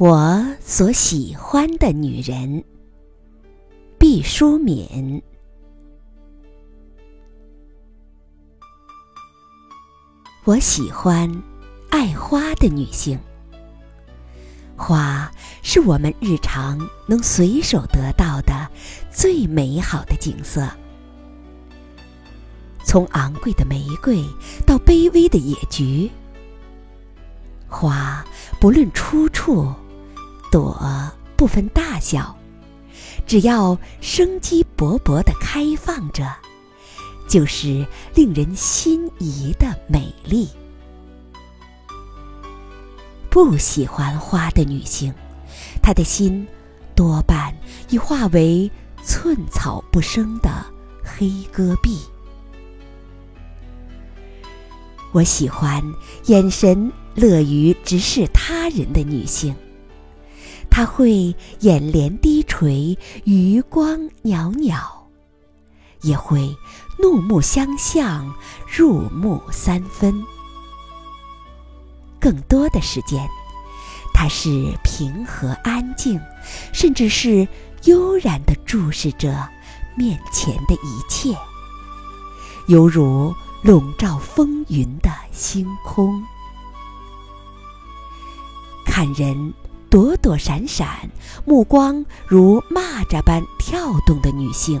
我所喜欢的女人，毕淑敏。我喜欢爱花的女性。花是我们日常能随手得到的最美好的景色。从昂贵的玫瑰到卑微的野菊，花不论出处。朵不分大小，只要生机勃勃地开放着，就是令人心仪的美丽。不喜欢花的女性，她的心多半已化为寸草不生的黑戈壁。我喜欢眼神乐于直视他人的女性。他会眼帘低垂，余光袅袅；也会怒目相向，入木三分。更多的时间，他是平和安静，甚至是悠然地注视着面前的一切，犹如笼罩风云的星空。看人。躲躲闪闪，目光如蚂蚱般跳动的女性，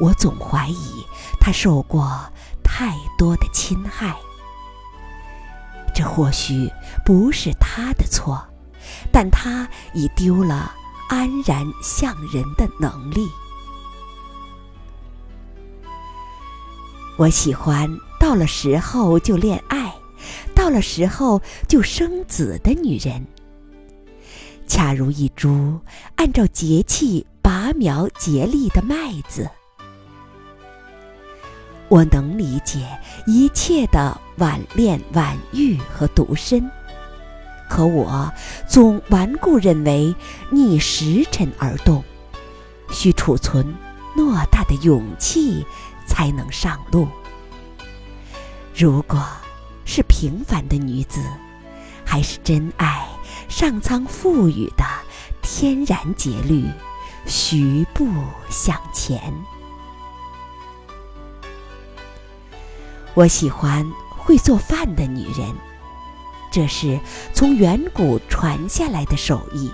我总怀疑她受过太多的侵害。这或许不是她的错，但她已丢了安然向人的能力。我喜欢到了时候就恋爱，到了时候就生子的女人。恰如一株按照节气拔苗结粒的麦子，我能理解一切的晚恋、晚育和独身，可我总顽固认为逆时辰而动，需储存偌大的勇气才能上路。如果是平凡的女子，还是真爱？上苍赋予的天然节律，徐步向前。我喜欢会做饭的女人，这是从远古传下来的手艺。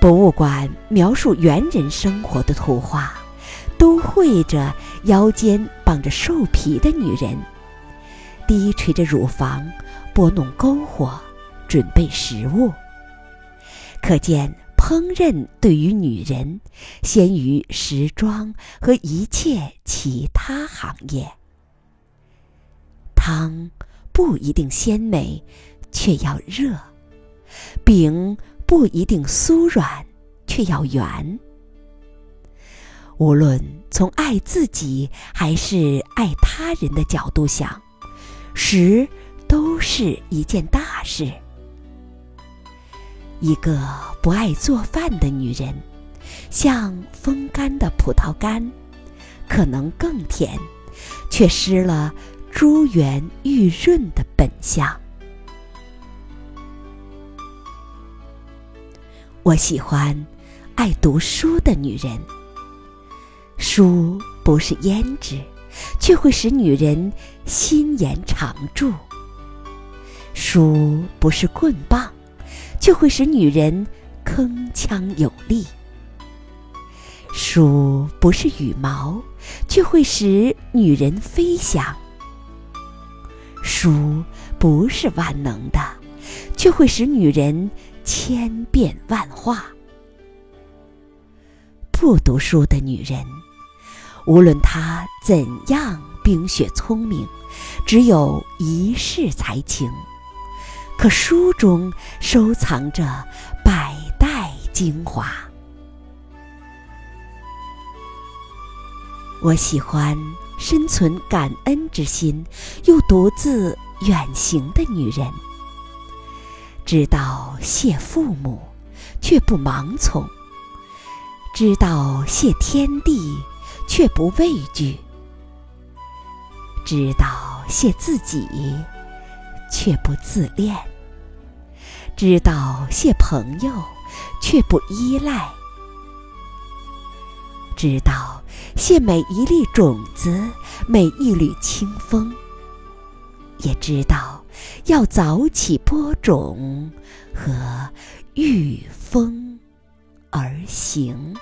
博物馆描述猿人生活的图画，都绘着腰间绑着兽皮的女人，低垂着乳房，拨弄篝火。准备食物，可见烹饪对于女人先于时装和一切其他行业。汤不一定鲜美，却要热；饼不一定酥软，却要圆。无论从爱自己还是爱他人的角度想，食都是一件大事。一个不爱做饭的女人，像风干的葡萄干，可能更甜，却失了珠圆玉润的本相。我喜欢爱读书的女人。书不是胭脂，却会使女人心颜常驻。书不是棍棒。却会使女人铿锵有力。书不是羽毛，却会使女人飞翔。书不是万能的，却会使女人千变万化。不读书的女人，无论她怎样冰雪聪明，只有一世才情。书中收藏着百代精华。我喜欢深存感恩之心又独自远行的女人，知道谢父母，却不盲从；知道谢天地，却不畏惧；知道谢自己。却不自恋，知道谢朋友，却不依赖；知道谢每一粒种子，每一缕清风；也知道要早起播种和御风而行。